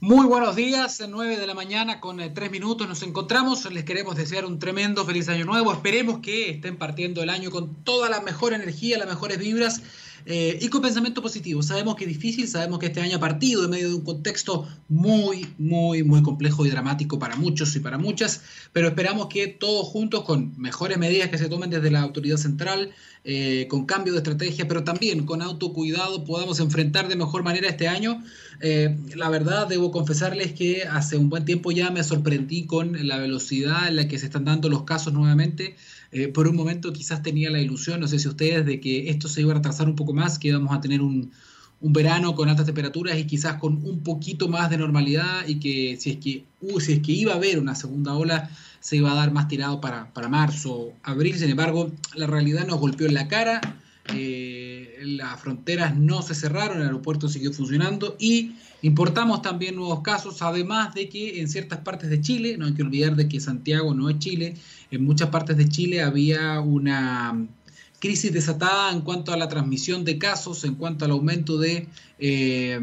Muy buenos días, 9 de la mañana con 3 eh, minutos nos encontramos. Les queremos desear un tremendo feliz año nuevo. Esperemos que estén partiendo el año con toda la mejor energía, las mejores vibras eh, y con pensamiento positivo. Sabemos que es difícil, sabemos que este año ha partido en medio de un contexto muy, muy, muy complejo y dramático para muchos y para muchas, pero esperamos que todos juntos, con mejores medidas que se tomen desde la autoridad central, eh, con cambio de estrategia, pero también con autocuidado, podamos enfrentar de mejor manera este año. la verdad, debo confesarles que hace un buen tiempo ya me sorprendí con la velocidad en la que se están dando los casos nuevamente. Eh, por un momento quizás tenía la ilusión, no sé si ustedes, de que esto se iba a retrasar un poco más, que íbamos a tener un, verano con altas temperaturas y quizás con un poquito más de normalidad y que si es que, uh, si es que iba a haber una segunda ola, se iba a dar más tirado para, para marzo, abril. Sin embargo, la realidad nos golpeó en la cara. Eh, las fronteras no se cerraron, el aeropuerto siguió funcionando y importamos también nuevos casos, además de que en ciertas partes de Chile, no hay que olvidar de que Santiago no es Chile, en muchas partes de Chile había una crisis desatada en cuanto a la transmisión de casos, en cuanto al aumento de, eh,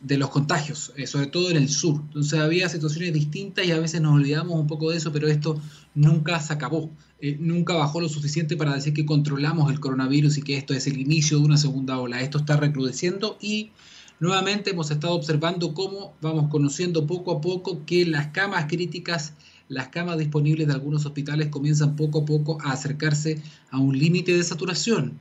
de los contagios, eh, sobre todo en el sur. Entonces había situaciones distintas y a veces nos olvidamos un poco de eso, pero esto nunca se acabó. Eh, nunca bajó lo suficiente para decir que controlamos el coronavirus y que esto es el inicio de una segunda ola. Esto está recrudeciendo y nuevamente hemos estado observando cómo vamos conociendo poco a poco que las camas críticas, las camas disponibles de algunos hospitales comienzan poco a poco a acercarse a un límite de saturación.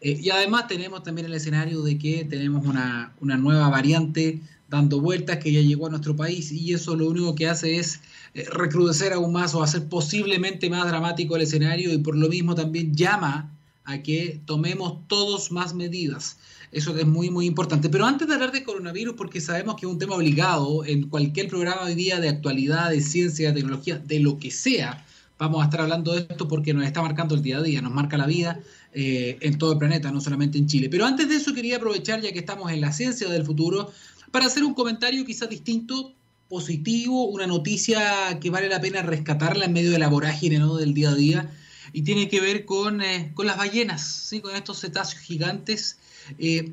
Eh, y además tenemos también el escenario de que tenemos una, una nueva variante dando vueltas que ya llegó a nuestro país y eso lo único que hace es eh, recrudecer aún más o hacer posiblemente más dramático el escenario y por lo mismo también llama a que tomemos todos más medidas. Eso es muy, muy importante. Pero antes de hablar de coronavirus, porque sabemos que es un tema obligado en cualquier programa hoy día de actualidad, de ciencia, de tecnología, de lo que sea, vamos a estar hablando de esto porque nos está marcando el día a día, nos marca la vida eh, en todo el planeta, no solamente en Chile. Pero antes de eso quería aprovechar, ya que estamos en la ciencia del futuro, para hacer un comentario quizás distinto, positivo, una noticia que vale la pena rescatarla en medio de la vorágine del día a día, y tiene que ver con, eh, con las ballenas, ¿sí? con estos cetáceos gigantes. Eh,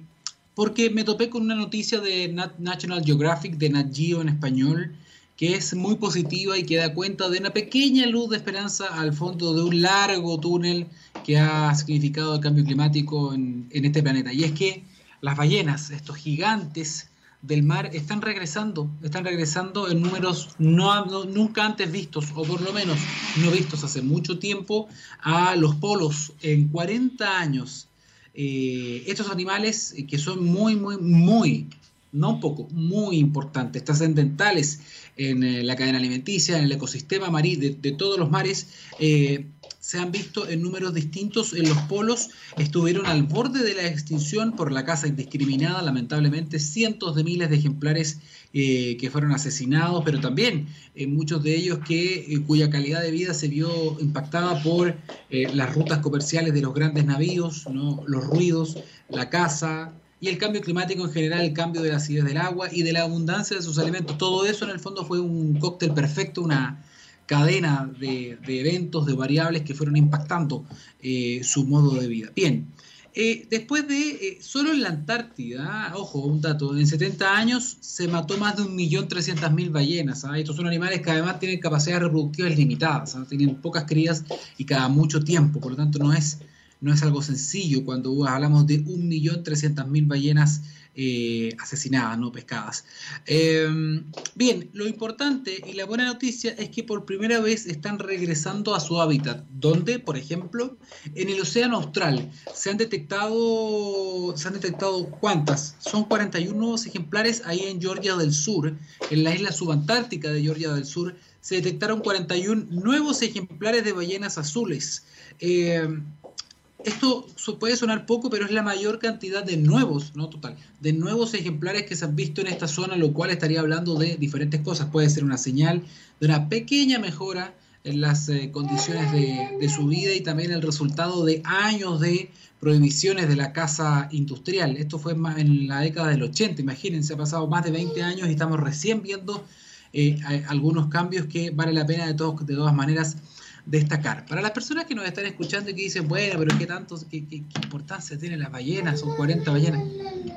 porque me topé con una noticia de National Geographic, de Nat Geo en español, que es muy positiva y que da cuenta de una pequeña luz de esperanza al fondo de un largo túnel que ha significado el cambio climático en, en este planeta. Y es que las ballenas, estos gigantes del mar están regresando, están regresando en números no, nunca antes vistos, o por lo menos no vistos hace mucho tiempo, a los polos en 40 años. Eh, estos animales que son muy, muy, muy, no un poco, muy importantes, trascendentales en eh, la cadena alimenticia, en el ecosistema marino de, todos los mares, eh, se han visto en números distintos en los polos, estuvieron al borde de la extinción por la caza indiscriminada, lamentablemente cientos de miles de ejemplares eh, que fueron asesinados, pero también muchos de ellos que, cuya calidad de vida se vio impactada por las rutas comerciales de los grandes navíos, ¿no? los ruidos, la caza, y el cambio climático en general, el cambio de la acidez del agua y de la abundancia de sus alimentos. Todo eso en el fondo fue un cóctel perfecto, una, cadena de, eventos, de variables que fueron impactando eh, su modo de vida. Bien, eh, después de, eh, solo en la Antártida, ojo, un dato, en 70 años se mató más de 1.300.000 ballenas. ¿ah? Estos son animales que además tienen capacidades reproductivas limitadas, ¿ah? tienen pocas crías y cada mucho tiempo, por lo tanto no es, no es algo sencillo cuando hablamos de 1.300.000 ballenas eh, asesinadas, no pescadas. Em, bien, lo importante y la buena noticia es que por primera vez están regresando a su hábitat, donde, por ejemplo, en el Océano Austral se han detectado, se han detectado cuántas, son 41 nuevos ejemplares ahí en Georgia del Sur, en la isla subantártica de Georgia del Sur, se detectaron 41 nuevos ejemplares de ballenas azules. Em, esto puede sonar poco, pero es la mayor cantidad de nuevos, no total, de nuevos ejemplares que se han visto en esta zona, lo cual estaría hablando de diferentes cosas. Puede ser una señal de una pequeña mejora en las eh, condiciones de, su vida y también el resultado de años de prohibiciones de la caza industrial. Esto fue en la década del 80, imagínense, ha pasado más de 20 años y estamos recién viendo eh, algunos cambios que vale la pena de, todos, de todas maneras destacar. Para las personas que nos están escuchando y que dicen, bueno, pero ¿qué tanto, qué, importancia tienen las ballenas? Son 40 ballenas.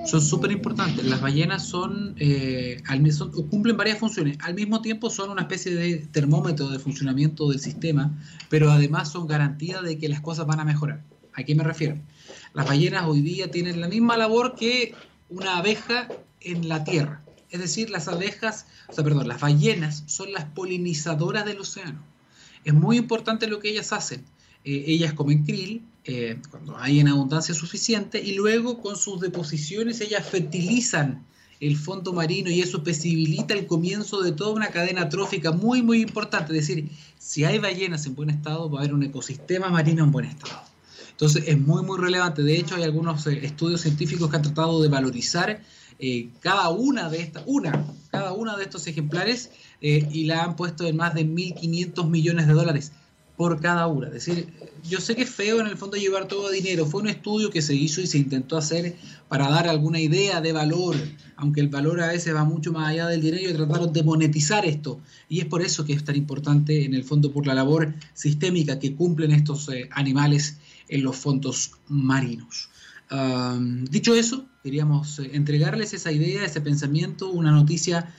Son súper importantes. Las ballenas son, eh, cumplen varias funciones. Al mismo tiempo son una especie de termómetro de funcionamiento del sistema, pero además son garantía de que las cosas van a mejorar. ¿A qué me refiero? Las ballenas hoy día tienen la misma labor que una abeja en la tierra. Es decir, las abejas, o sea, perdón, las ballenas son las polinizadoras del océano es muy importante lo que ellas hacen. Eh, ellas comen krill eh, cuando hay en abundancia suficiente y luego con sus deposiciones ellas fertilizan el fondo marino y eso posibilita el comienzo de toda una cadena trófica muy, muy importante. Es decir, si hay ballenas en buen estado, va a haber un ecosistema marino en buen estado. Entonces es muy, muy relevante. De hecho, hay algunos eh, estudios científicos que han tratado de valorizar cada una de estas, una, cada una de estos ejemplares eh, y la han puesto en más de 1.500 millones de dólares por cada una. Es decir, yo sé que es feo en el fondo llevar todo dinero. Fue un estudio que se hizo y se intentó hacer para dar alguna idea de valor, aunque el valor a veces va mucho más allá del dinero y trataron de monetizar esto. Y es por eso que es tan importante en el fondo por la labor sistémica que cumplen estos eh, animales en los fondos marinos. dicho eso, queríamos eh, entregarles esa idea, ese pensamiento, una noticia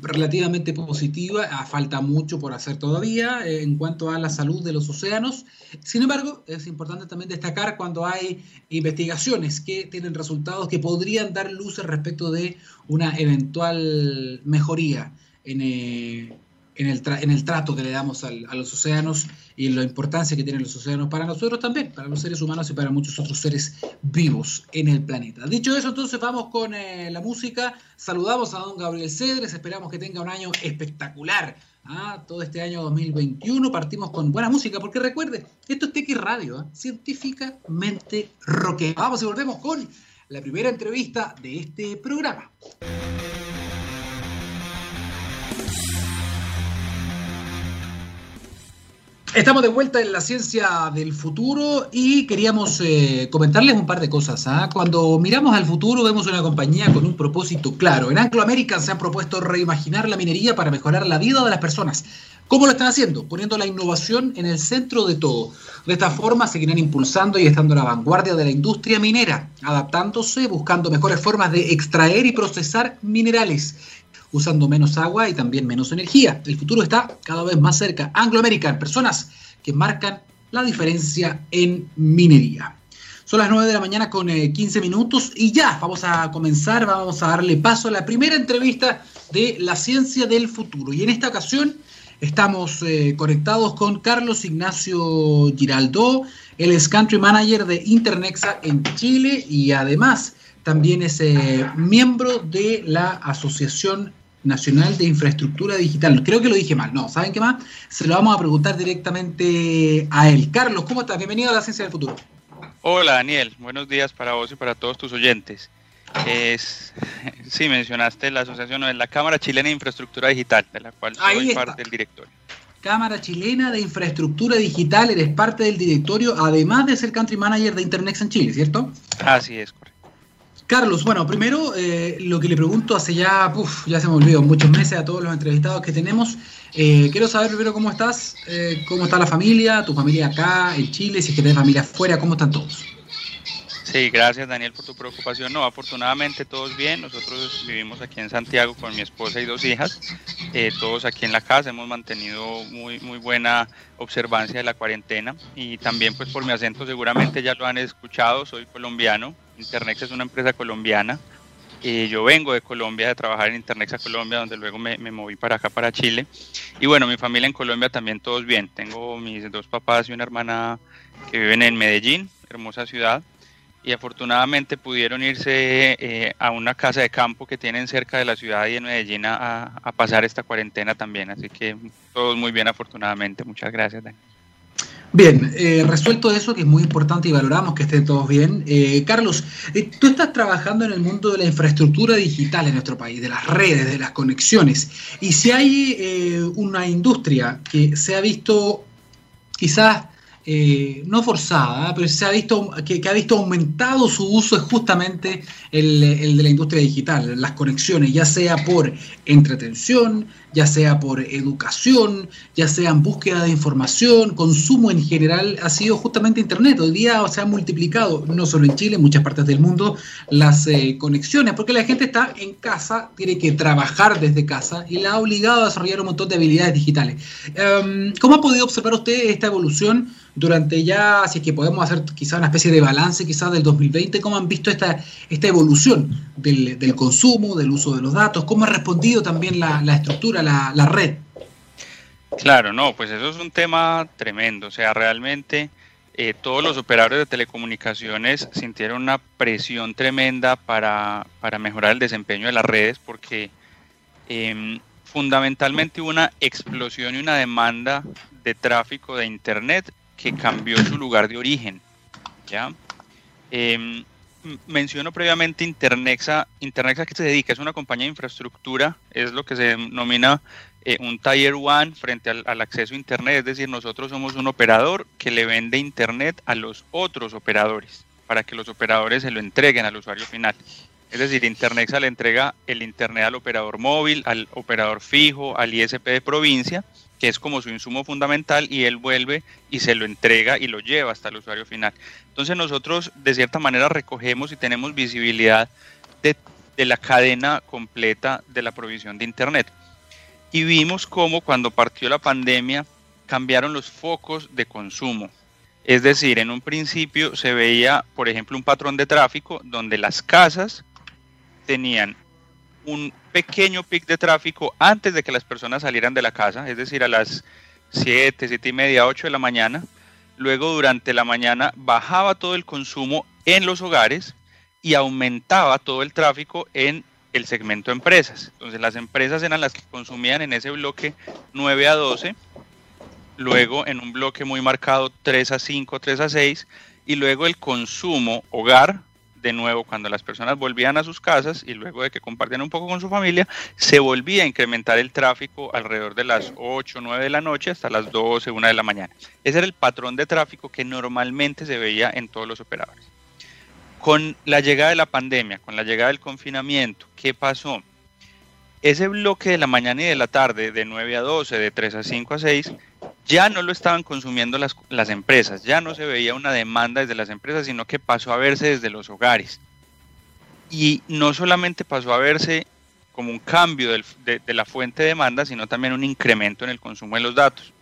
relativamente positiva, ah, falta mucho por hacer todavía eh, en cuanto a la salud de los océanos. Sin embargo, es importante también destacar cuando hay investigaciones que tienen resultados que podrían dar luces respecto de una eventual mejoría en, eh, en el, en el trato que le damos a los océanos y la importancia que tienen los océanos para nosotros también, para los seres humanos y para muchos otros seres vivos en el planeta. Dicho eso, entonces vamos con eh, la música. Saludamos a don Gabriel Cedres, esperamos que tenga un año espectacular. ¿ah? Todo este año 2021 partimos con buena música, porque recuerde, esto es TX Radio, ¿ah? científicamente roque. Vamos y volvemos con la primera entrevista de este programa. Estamos de vuelta en la ciencia del futuro y queríamos eh, comentarles un par de cosas. ¿ah? Cuando miramos al futuro vemos una compañía con un propósito claro. En Anglo American se han propuesto reimaginar la minería para mejorar la vida de las personas. ¿Cómo lo están haciendo? Poniendo la innovación en el centro de todo. De esta forma seguirán impulsando y estando a la vanguardia de la industria minera, adaptándose, buscando mejores formas de extraer y procesar minerales usando menos agua y también menos energía. El futuro está cada vez más cerca. Anglo American, personas que marcan la diferencia en minería. Son las 9 de la mañana con 15 eh, minutos y ya vamos a comenzar, vamos a darle paso a la primera entrevista de la ciencia del futuro. Y en esta ocasión estamos eh, conectados con Carlos Ignacio Giraldo, él es Country Manager de Internexa en Chile y además también es eh, miembro de la Asociación Nacional de Infraestructura Digital. Creo que lo dije mal. No, ¿saben qué más? Se lo vamos a preguntar directamente a él. Carlos, ¿cómo estás? Bienvenido a la Ciencia del Futuro. Hola, Daniel. Buenos días para vos y para todos tus oyentes. Es, sí, mencionaste la asociación, es la Cámara Chilena de Infraestructura Digital, de la cual soy parte del directorio. Cámara Chilena de Infraestructura Digital, eres parte del directorio, además de ser Country Manager de Internet en Chile, ¿cierto? Así es. Carlos, bueno, primero eh, lo que le pregunto hace ya, ya se me olvidó, muchos meses a todos los entrevistados que tenemos. Eh, quiero saber primero cómo estás, eh, cómo está la familia, tu familia acá en Chile, si es que tienes familia afuera, cómo están todos. Sí, gracias Daniel por tu preocupación. No, afortunadamente todos bien. Nosotros vivimos aquí en Santiago con mi esposa y dos hijas. todos aquí en la casa hemos mantenido muy muy buena observancia de la cuarentena y también pues por mi acento seguramente ya lo han escuchado. Soy colombiano, Internex es una empresa colombiana. y yo vengo de Colombia de trabajar en Internex a Colombia, donde luego me, moví para acá, para Chile. Y bueno, mi familia en Colombia también todos bien. Tengo mis dos papás y una hermana que viven en Medellín, hermosa ciudad. Y afortunadamente pudieron irse eh, a una casa de campo que tienen cerca de la ciudad y en Medellín a, a pasar esta cuarentena también. Así que todos muy bien, afortunadamente. Muchas gracias, Daniel. Bien, eh, resuelto eso, que es muy importante y valoramos que estén todos bien. Eh, Carlos, eh, tú estás trabajando en el mundo de la infraestructura digital en nuestro país, de las redes, de las conexiones. Y si hay una industria que se ha visto quizás eh, no forzada, pero se ha visto que, ha visto aumentado su uso es justamente el, de la industria digital, las conexiones, ya sea por entretención, ya sea por educación, ya sea en búsqueda de información, consumo en general, ha sido justamente Internet. Hoy día se ha multiplicado, no solo en Chile, en muchas partes del mundo, las eh, conexiones, porque la gente está en casa, tiene que trabajar desde casa y la ha obligado a desarrollar un montón de habilidades digitales. Em, ¿Cómo ha podido observar usted esta evolución? durante ya, si es que podemos hacer quizá una especie de balance quizás del 2020, ¿cómo han visto esta, esta evolución del, consumo, del uso de los datos? ¿Cómo ha respondido también la, estructura, la, red? Claro, no, pues eso es un tema tremendo. O sea, realmente eh, todos los operadores de telecomunicaciones sintieron una presión tremenda para, mejorar el desempeño de las redes porque em, fundamentalmente hubo una explosión y una demanda de tráfico de Internet que cambió su lugar de origen. ¿ya? Em, menciono previamente Internexa. Internexa que se dedica, es una compañía de infraestructura, es lo que se denomina eh, un Tier One frente al, al, acceso a Internet, es decir, nosotros somos un operador que le vende Internet a los otros operadores para que los operadores se lo entreguen al usuario final. Es decir, Internexa le entrega el Internet al operador móvil, al operador fijo, al ISP de provincia que es como su insumo fundamental, y él vuelve y se lo entrega y lo lleva hasta el usuario final. Entonces nosotros de cierta manera recogemos y tenemos visibilidad de, la cadena completa de la provisión de Internet. Y vimos cómo cuando partió la pandemia cambiaron los focos de consumo. Es decir, en un principio se veía, por ejemplo, un patrón de tráfico donde las casas tenían un pequeño pic de tráfico antes de que las personas salieran de la casa, es decir, a las 7, 7 y media, 8 de la mañana. Luego durante la mañana bajaba todo el consumo en los hogares y aumentaba todo el tráfico en el segmento empresas. Entonces las empresas eran las que consumían en ese bloque 9 a 12, luego en un bloque muy marcado 3 a 5, 3 a 6 y luego el consumo hogar de nuevo cuando las personas volvían a sus casas y luego de que compartían un poco con su familia, se volvía a incrementar el tráfico alrededor de las 8 o 9 de la noche hasta las 12, 1 de la mañana. Ese era el patrón de tráfico que normalmente se veía en todos los operadores. Con la llegada de la pandemia, con la llegada del confinamiento, ¿qué pasó? Ese bloque de la mañana y de la tarde, de 9 a 12, de 3 a 5 a 6, ya no lo estaban consumiendo las, las, empresas, ya no se veía una demanda desde las empresas, sino que pasó a verse desde los hogares. Y no solamente pasó a verse como un cambio de, de, la fuente de demanda, sino también un incremento en el consumo de los datos.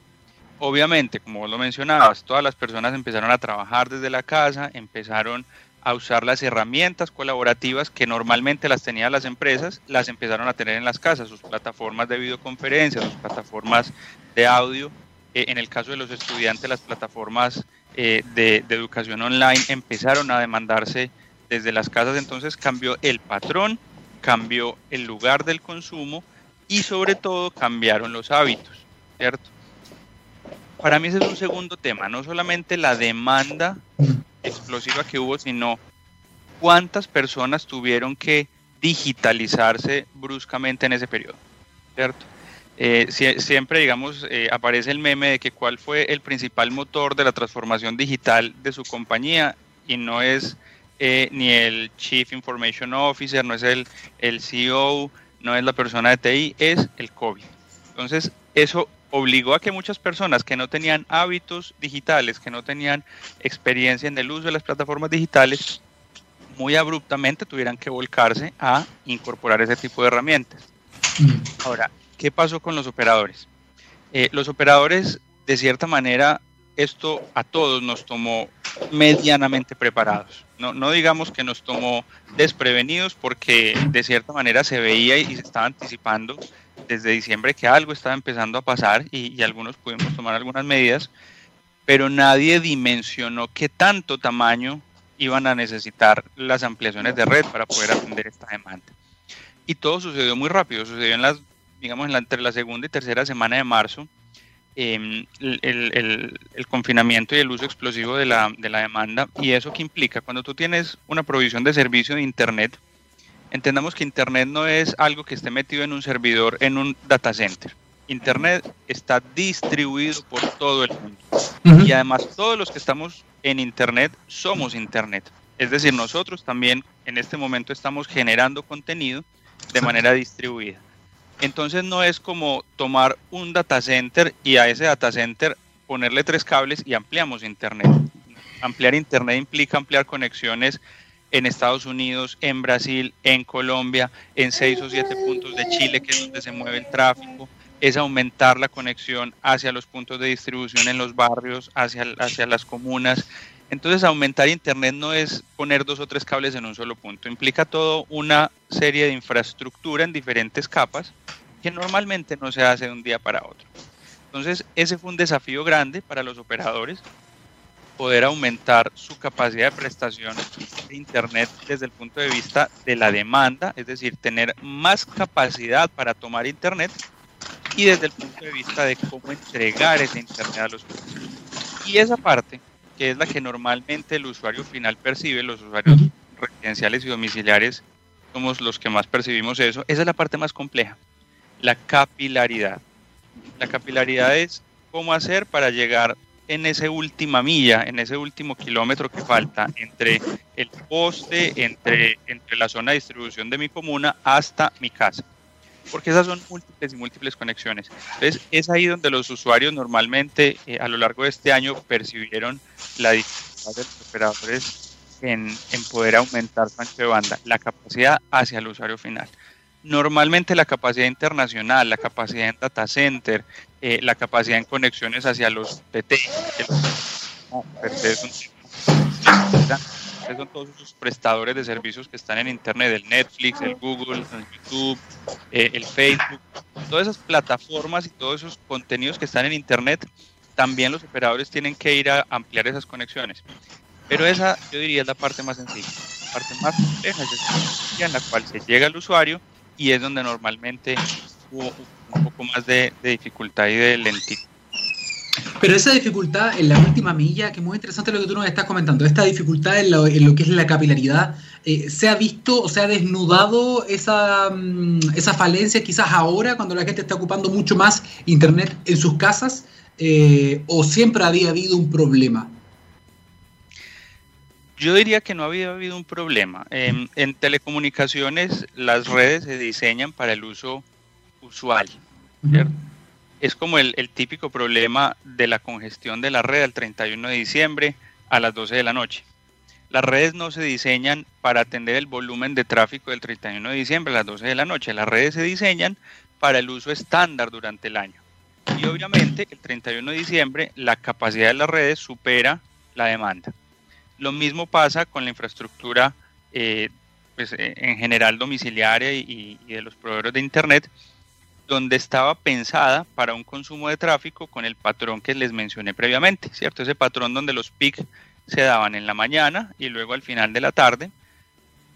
Obviamente, como vos lo mencionabas, todas las personas empezaron a trabajar desde la casa, empezaron a usar las herramientas colaborativas que normalmente las tenían las empresas, las empezaron a tener en las casas, sus plataformas de videoconferencia, sus plataformas de audio. Eh, en el caso de los estudiantes, las plataformas eh, de, educación online empezaron a demandarse desde las casas, entonces cambió el patrón, cambió el lugar del consumo y sobre todo cambiaron los hábitos, ¿cierto? Para mí ese es un segundo tema, no solamente la demanda explosiva que hubo, sino cuántas personas tuvieron que digitalizarse bruscamente en ese periodo, ¿cierto? Eh, siempre, digamos, eh, aparece el meme de que cuál fue el principal motor de la transformación digital de su compañía y no es eh, ni el Chief Information Officer, no es el, el CEO, no es la persona de TI, es el COVID. Entonces, eso obligó a que muchas personas que no tenían hábitos digitales, que no tenían experiencia en el uso de las plataformas digitales, muy abruptamente tuvieran que volcarse a incorporar ese tipo de herramientas. Mm. Ahora, ¿qué pasó con los operadores? Eh, los operadores, de cierta manera, esto a todos nos tomó medianamente preparados. No, no digamos que nos tomó desprevenidos porque de cierta manera se veía y se estaba anticipando desde diciembre que algo estaba empezando a pasar y, algunos pudimos tomar algunas medidas, pero nadie dimensionó qué tanto tamaño iban a necesitar las ampliaciones de red para poder atender esta demanda. Y todo sucedió muy rápido, sucedió en las, digamos, entre la segunda y tercera semana de marzo. Em, el, el, confinamiento y el uso explosivo de la, de la demanda. ¿Y eso qué implica? Cuando tú tienes una provisión de servicio de Internet, Entendamos que Internet no es algo que esté metido en un servidor, en un data center. Internet está distribuido por todo el mundo. Y además todos los que estamos en Internet somos Internet. Es decir, nosotros también en este momento estamos generando contenido de manera distribuida. Entonces no es como tomar un data center y a ese data center ponerle tres cables y ampliamos Internet. Ampliar Internet implica ampliar conexiones en Estados Unidos, en Brasil, en Colombia, en seis o siete puntos de Chile, que es donde se mueve el tráfico, es aumentar la conexión hacia los puntos de distribución en los barrios, hacia, hacia las comunas. Entonces, aumentar Internet no es poner dos o tres cables en un solo punto, implica todo una serie de infraestructura en diferentes capas que normalmente no se hace de un día para otro. Entonces, ese fue un desafío grande para los operadores, poder aumentar su capacidad de prestación de Internet desde el punto de vista de la demanda, es decir, tener más capacidad para tomar Internet y desde el punto de vista de cómo entregar ese Internet a los usuarios. Y esa parte, que es la que normalmente el usuario final percibe, los usuarios residenciales y domiciliares somos los que más percibimos eso, esa es la parte más compleja, la capilaridad. La capilaridad es cómo hacer para llegar en esa última milla, en ese último kilómetro que falta entre el poste, entre, entre la zona de distribución de mi comuna hasta mi casa. Porque esas son múltiples y múltiples conexiones. Entonces, es ahí donde los usuarios normalmente eh, a lo largo de este año percibieron la dificultad de los operadores en, en poder aumentar su ancho de banda, la capacidad hacia el usuario final. Normalmente la capacidad internacional, la capacidad en data center, eh, la capacidad en conexiones hacia los TT, son todos esos prestadores de servicios que están en Internet, el Netflix, el Google, el YouTube, eh, el Facebook, todas esas plataformas y todos esos contenidos que están en Internet, también los operadores tienen que ir a ampliar esas conexiones. Pero esa, yo diría, es la parte más sencilla. La parte más compleja es en la cual se llega al usuario y es donde normalmente hubo un poco más de, dificultad y de lentitud. Pero esa dificultad en la última milla, que es muy interesante lo que tú nos estás comentando, esta dificultad en lo, que es la capilaridad, eh, ¿se ha visto o se ha desnudado esa, mm, esa falencia quizás ahora cuando la gente está ocupando mucho más Internet en sus casas? Eh, ¿O siempre había habido un problema? Yo diría que no había habido un problema. En, telecomunicaciones las redes se diseñan para el uso usual. Es como el, típico problema de la congestión de la red el 31 de diciembre a las 12 de la noche. Las redes no se diseñan para atender el volumen de tráfico del 31 de diciembre a las 12 de la noche. Las redes se diseñan para el uso estándar durante el año. Y obviamente el 31 de diciembre la capacidad de las redes supera la demanda. Lo mismo pasa con la infraestructura eh, pues, eh, en general domiciliaria y, de los proveedores de Internet, donde estaba pensada para un consumo de tráfico con el patrón que les mencioné previamente, ¿cierto? Ese patrón donde los PIC se daban en la mañana y luego al final de la tarde,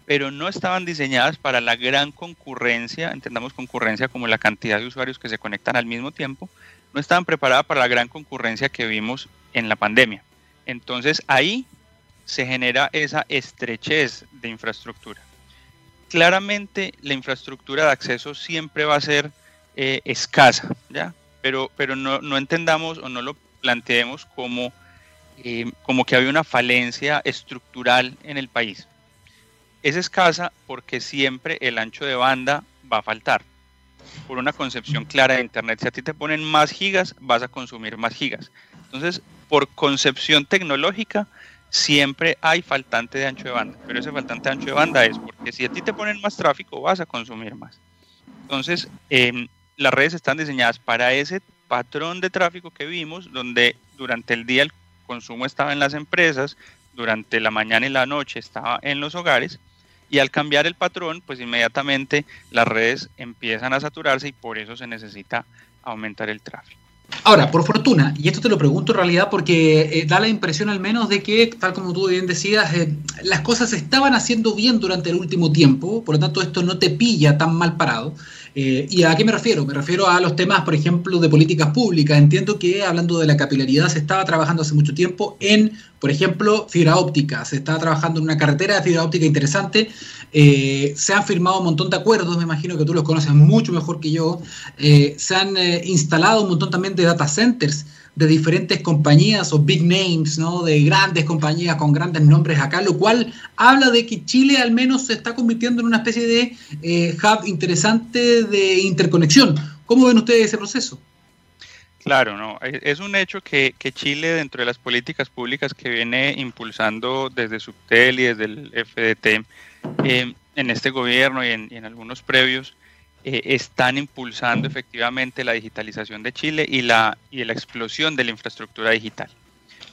pero no estaban diseñadas para la gran concurrencia, entendamos concurrencia como la cantidad de usuarios que se conectan al mismo tiempo, no estaban preparadas para la gran concurrencia que vimos en la pandemia. Entonces ahí se genera esa estrechez de infraestructura. Claramente la infraestructura de acceso siempre va a ser eh, escasa, ¿ya? Pero, pero no, entendamos o no lo planteemos como, eh, como que había una falencia estructural en el país. Es escasa porque siempre el ancho de banda va a faltar por una concepción clara de Internet. Si a ti te ponen más gigas, vas a consumir más gigas. Entonces, por concepción tecnológica, siempre hay faltante de ancho de banda, pero ese faltante de ancho de banda es porque si a ti te ponen más tráfico vas a consumir más. Entonces, em, las redes están diseñadas para ese patrón de tráfico que vimos, donde durante el día el consumo estaba en las empresas, durante la mañana y la noche estaba en los hogares, y al cambiar el patrón, pues inmediatamente las redes empiezan a saturarse y por eso se necesita aumentar el tráfico. Ahora, por fortuna, y esto te lo pregunto en realidad porque eh, da la impresión al menos de que, tal como tú bien decías, eh, las cosas se estaban haciendo bien durante el último tiempo, por lo tanto esto no te pilla tan mal parado. Eh, ¿Y a qué me refiero? Me refiero a los temas, por ejemplo, de políticas públicas. Entiendo que hablando de la capilaridad se estaba trabajando hace mucho tiempo en Por ejemplo, fibra óptica. Se está trabajando en una carretera de fibra óptica interesante. Eh, se han firmado un montón de acuerdos, me imagino que tú los conoces mucho mejor que yo. Eh, se han instalado un montón también de data centers de diferentes compañías o big names, ¿no? De grandes compañías con grandes nombres acá, lo cual habla de que Chile al menos se está convirtiendo en una especie de hub interesante de interconexión. ¿Cómo ven ustedes ese proceso? Claro, no. Es un hecho que, Chile, dentro de las políticas públicas que viene impulsando desde Subtel y desde el FDT, eh, en este gobierno y en, algunos previos, eh, están impulsando efectivamente la digitalización de Chile y la, y la explosión de la infraestructura digital.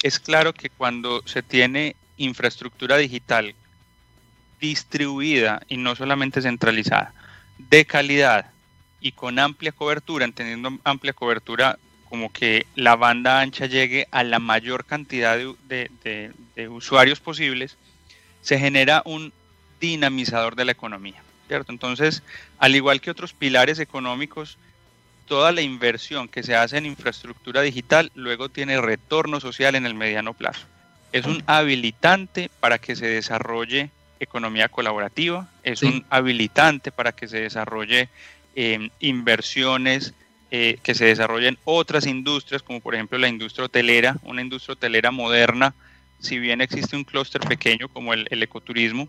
Es claro que cuando se tiene infraestructura digital distribuida y no solamente centralizada, de calidad y con amplia cobertura, entendiendo amplia cobertura como que la banda ancha llegue a la mayor cantidad de, usuarios posibles, se genera un dinamizador de la economía. ¿Cierto? Entonces, al igual que otros pilares económicos, toda la inversión que se hace en infraestructura digital luego tiene retorno social en el mediano plazo. Es un habilitante para que se desarrolle economía colaborativa, es un habilitante para que se desarrolle eh, inversiones eh, que se desarrollen otras industrias, como por ejemplo la industria hotelera, una industria hotelera moderna, si bien existe un clúster pequeño como el, ecoturismo,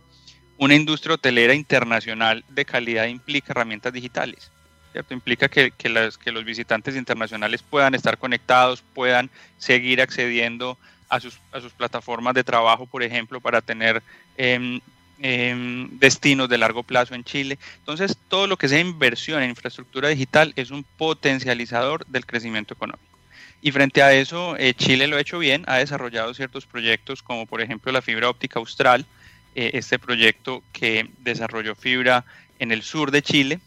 una industria hotelera internacional de calidad implica herramientas digitales. ¿cierto? Implica que, que, los visitantes internacionales puedan estar conectados, puedan seguir accediendo a sus, a sus plataformas de trabajo, por ejemplo, para tener em, destinos de largo plazo en Chile. Entonces, todo lo que sea inversión en infraestructura digital es un potencializador del crecimiento económico. Y frente a eso, eh, Chile lo ha hecho bien, ha desarrollado ciertos proyectos como por ejemplo la fibra óptica austral, eh, este proyecto que desarrolló fibra en el sur de Chile,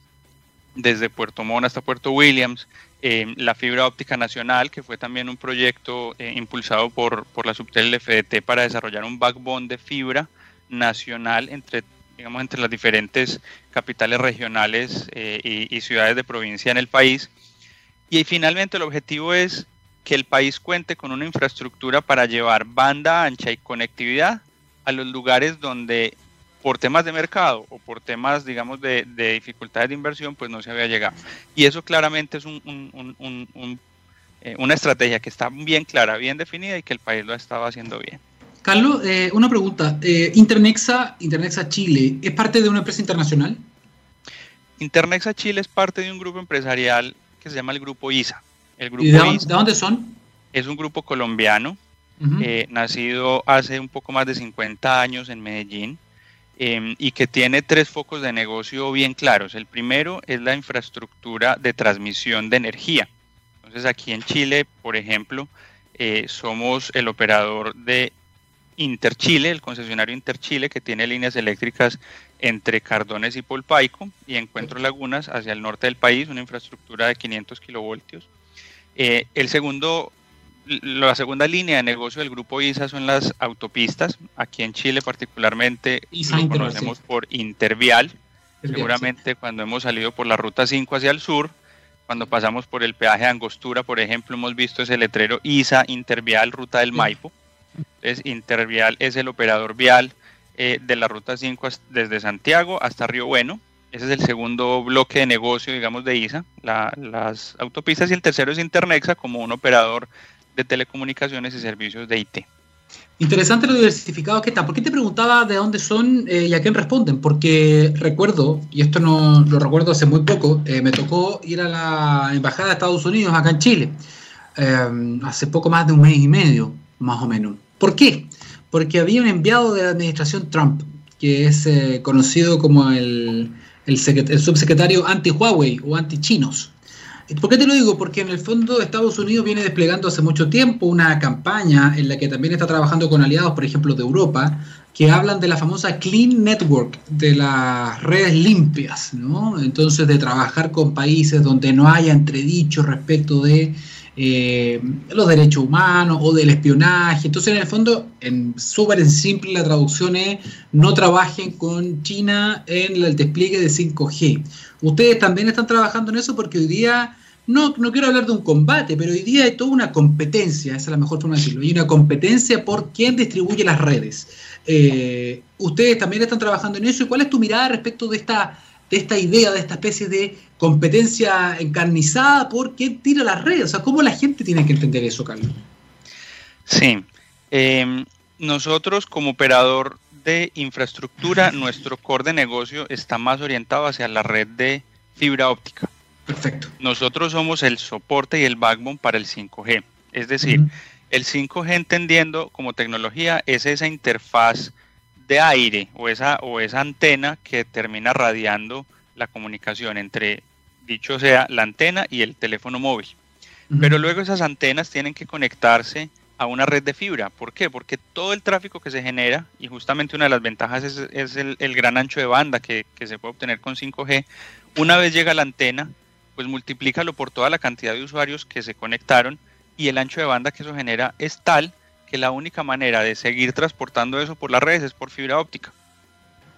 desde Puerto Montt hasta Puerto Williams, eh, la fibra óptica nacional, que fue también un proyecto impulsado por, por la Subtel FDT para desarrollar un backbone de fibra nacional entre, digamos, entre las diferentes capitales regionales eh, y, ciudades de provincia en el país. Y finalmente el objetivo es que el país cuente con una infraestructura para llevar banda ancha y conectividad a los lugares donde por temas de mercado o por temas, digamos, de, dificultades de inversión, pues no se había llegado. Y eso claramente es eh, una estrategia que está bien clara, bien definida y que el país lo ha estado haciendo bien. Carlos, eh, una pregunta. Eh, Internexa, Internexa Chile, ¿es parte de una empresa internacional? Internexa Chile es parte de un grupo empresarial que se llama el Grupo ISA. El grupo ¿Y de, dónde, son? Es un grupo colombiano, eh, nacido hace un poco más de 50 años en Medellín em, y que tiene tres focos de negocio bien claros. El primero es la infraestructura de transmisión de energía. Entonces aquí en Chile, por ejemplo, somos el operador de Interchile, el concesionario Interchile, que tiene líneas eléctricas entre Cardones y Polpaico y Encuentro Lagunas hacia el norte del país, una infraestructura de 500 kilovoltios. Eh, el segundo, la segunda línea de negocio del grupo ISA son las autopistas. Aquí en Chile particularmente lo conocemos por Intervial. Seguramente cuando hemos salido por la ruta 5 hacia el sur, cuando pasamos por el peaje de Angostura, por ejemplo, hemos visto ese letrero ISA Intervial Ruta del Maipo. Entonces, Intervial es el operador vial eh, de la Ruta 5 desde Santiago hasta Río Bueno. Ese es el segundo bloque de negocio, digamos, de ISA, las autopistas. Y el tercero es Internexa como un operador de telecomunicaciones y servicios de IT. Interesante lo diversificado que está. ¿Por qué te preguntaba de dónde son eh, y a quién responden? Porque recuerdo, y esto no lo recuerdo hace muy poco, eh, me tocó ir a la Embajada de Estados Unidos acá en Chile, hace poco más de un mes y medio, más o menos. ¿Por qué? Porque había un enviado de la administración Trump, que es eh, conocido como el, subsecretario anti-Huawei o anti-chinos. ¿Por qué te lo digo? Porque en el fondo Estados Unidos viene desplegando hace mucho tiempo una campaña en la que también está trabajando con aliados, por ejemplo, de Europa, que hablan de la famosa Clean Network, de las redes limpias, ¿no? Entonces, de trabajar con países donde no haya entredicho respecto de eh, los derechos humanos o del espionaje. Entonces, en el fondo, en súper en simple la traducción es no trabajen con China en el despliegue de 5G. Ustedes también están trabajando en eso porque hoy día no, no quiero hablar de un combate, pero hoy día hay toda una competencia, esa es la mejor forma de decirlo, hay una competencia por quién distribuye las redes. Eh, ustedes también están trabajando en eso, ¿y cuál es tu mirada respecto de esta, de esta idea, de esta especie de competencia encarnizada por quién tira las redes? O sea, ¿cómo la gente tiene que entender eso, Carlos? Sí, em, nosotros como operador de infraestructura, nuestro core de negocio está más orientado hacia la red de fibra óptica. Perfecto. Nosotros somos el soporte y el backbone para el 5G. Es decir, el 5G entendiendo como tecnología es esa interfaz de aire o esa, o esa antena que termina radiando la comunicación entre, dicho sea, la antena y el teléfono móvil. Pero luego esas antenas tienen que conectarse a una red de fibra. ¿Por qué? Porque todo el tráfico que se genera, y justamente una de las ventajas es, el, gran ancho de banda que, que, se puede obtener con 5G, una vez llega a la antena, pues multiplícalo por toda la cantidad de usuarios que se conectaron y el ancho de banda que eso genera es tal que la única manera de seguir transportando eso por las redes es por fibra óptica.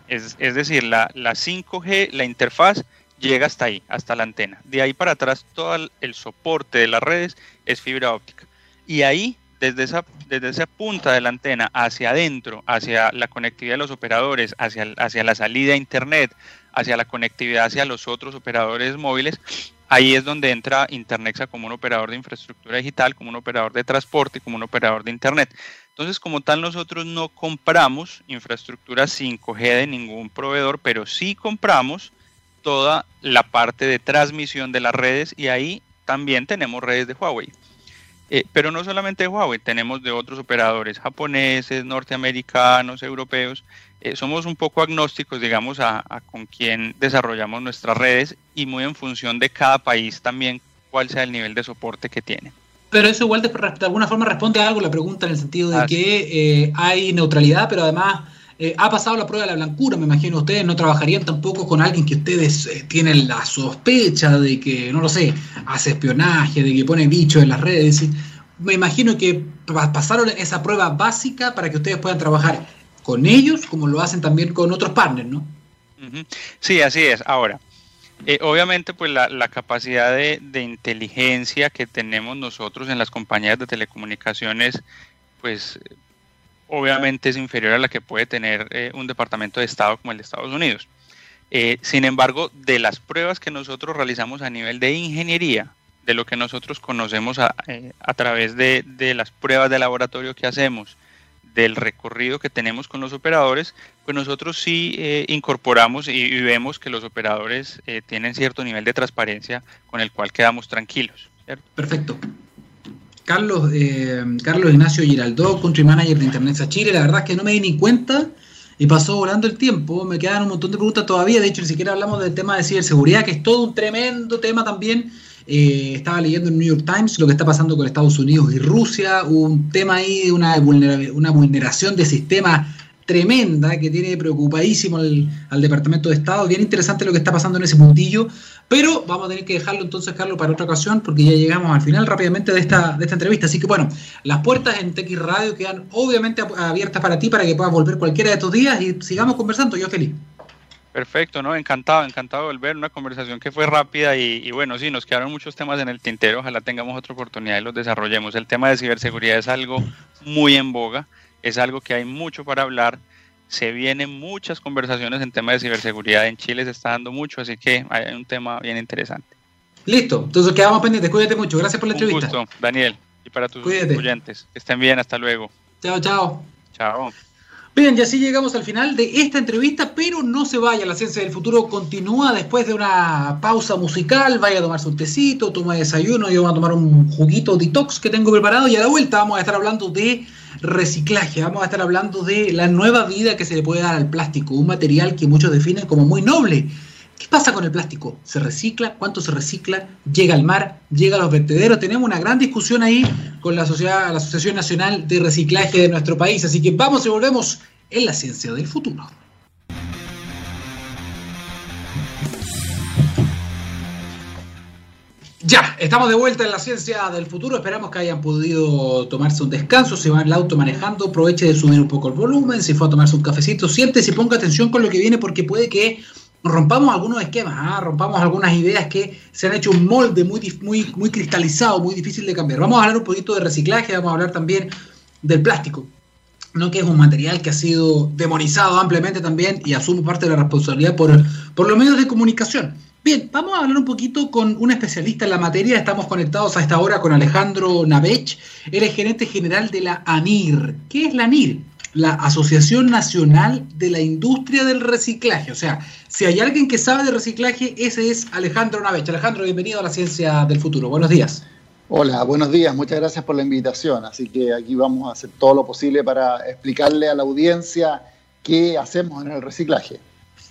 Es, decir, la, la 5G, la interfaz, llega hasta ahí, hasta la antena. De ahí para atrás, todo el soporte de las redes es fibra óptica. Y ahí, desde esa, desde esa punta de la antena hacia adentro, hacia la conectividad de los operadores, hacia, hacia la salida a Internet, hacia la conectividad hacia los otros operadores móviles, ahí es donde entra Internexa como un operador de infraestructura digital, como un operador de transporte, como un operador de Internet. Entonces, como tal, nosotros no compramos infraestructura 5G de ningún proveedor, pero sí compramos toda la parte de transmisión de las redes y ahí también tenemos redes de Huawei. Eh, pero no solamente de Huawei, tenemos de otros operadores japoneses, norteamericanos, europeos. Eh, somos un poco agnósticos, digamos, a, con quién desarrollamos nuestras redes y muy en función de cada país también cuál sea el nivel de soporte que tiene. Pero eso igual de, alguna forma responde a algo la pregunta en el sentido de que eh, hay neutralidad, pero además ha pasado la prueba de la blancura, me imagino. Ustedes no trabajarían tampoco con alguien que ustedes tienen la sospecha de que, no lo sé, hace espionaje, de que pone bichos en las redes me imagino que pasaron esa prueba básica para que ustedes puedan trabajar con ellos como lo hacen también con otros partners, ¿no? Sí, así es. Ahora, eh, obviamente, pues la, capacidad de, inteligencia que tenemos nosotros en las compañías de telecomunicaciones, pues obviamente es inferior a la que puede tener eh, un departamento de Estado como el de Estados Unidos. Eh, sin embargo, de las pruebas que nosotros realizamos a nivel de ingeniería, de lo que nosotros conocemos a, eh, través de, las pruebas de laboratorio que hacemos, del recorrido que tenemos con los operadores, pues nosotros sí incorporamos y, vemos que los operadores tienen cierto nivel de transparencia con el cual quedamos tranquilos. Perfecto. Carlos, Carlos Ignacio Giraldo, Country Manager de Internet Chile, la verdad es que no me di ni cuenta y pasó volando el tiempo. Me quedan un montón de preguntas todavía. De hecho, ni siquiera hablamos del tema de ciberseguridad, que es todo un tremendo tema también. Eh, estaba leyendo en New York Times lo que está pasando con Estados Unidos y Rusia. un tema ahí de una, una vulneración de sistema tremenda que tiene preocupadísimo al, Departamento de Estado. Bien interesante lo que está pasando en ese puntillo, pero vamos a tener que dejarlo entonces, Carlos, para otra ocasión, porque ya llegamos al final rápidamente de esta, de esta entrevista. Así que bueno, las puertas en TX Radio quedan obviamente abiertas para ti, para que puedas volver cualquiera de estos días y sigamos conversando. Yo feliz. Perfecto, ¿no? Encantado, encantado de volver. Una conversación que fue rápida y, bueno, sí, nos quedaron muchos temas en el tintero. Ojalá tengamos otra oportunidad y los desarrollemos. El tema de ciberseguridad es algo muy en boga, es algo que hay mucho para hablar. Se vienen muchas conversaciones en tema de ciberseguridad. En Chile se está dando mucho, así que hay un tema bien interesante. Listo, entonces quedamos pendientes. Cuídate mucho. Gracias por la entrevista. Un gusto, Daniel, y para tus oyentes. Que estén bien, hasta luego. Chao, chao. Chao. Bien, y así llegamos al final de esta entrevista, pero no se vaya, la ciencia del futuro continúa después de una pausa musical, vaya a tomarse un tecito, toma desayuno, yo voy a tomar un juguito detox que tengo preparado y a la vuelta vamos a estar hablando de reciclaje, vamos a estar hablando de la nueva vida que se le puede dar al plástico, un material que muchos definen como muy noble. ¿Qué pasa con el plástico? ¿Se recicla? ¿Cuánto se recicla? ¿Llega al mar? ¿Llega a los vertederos? Tenemos una gran discusión ahí con la, sociedad, la Asociación Nacional de Reciclaje de nuestro país. Así que vamos y volvemos en la ciencia del futuro. Ya, estamos de vuelta en la ciencia del futuro. Esperamos que hayan podido tomarse un descanso. Si va en el auto manejando, aproveche de subir un poco el volumen. Si fue a tomarse un cafecito, siéntese y ponga atención con lo que viene porque puede que rompamos algunos esquemas, ¿ah? rompamos algunas ideas que se han hecho un molde muy, muy, muy cristalizado, muy difícil de cambiar. Vamos a hablar un poquito de reciclaje, vamos a hablar también del plástico, ¿no? que es un material que ha sido demonizado ampliamente también y asume parte de la responsabilidad por, por los medios de comunicación. Bien, vamos a hablar un poquito con un especialista en la materia. Estamos conectados a esta hora con Alejandro Navech. Él es gerente general de la ANIR. ¿Qué es la ANIR? La Asociación Nacional de la Industria del Reciclaje. O sea, si hay alguien que sabe de reciclaje, ese es Alejandro Navech. Alejandro, bienvenido a la Ciencia del Futuro. Buenos días. Hola, buenos días. Muchas gracias por la invitación. Así que aquí vamos a hacer todo lo posible para explicarle a la audiencia qué hacemos en el reciclaje.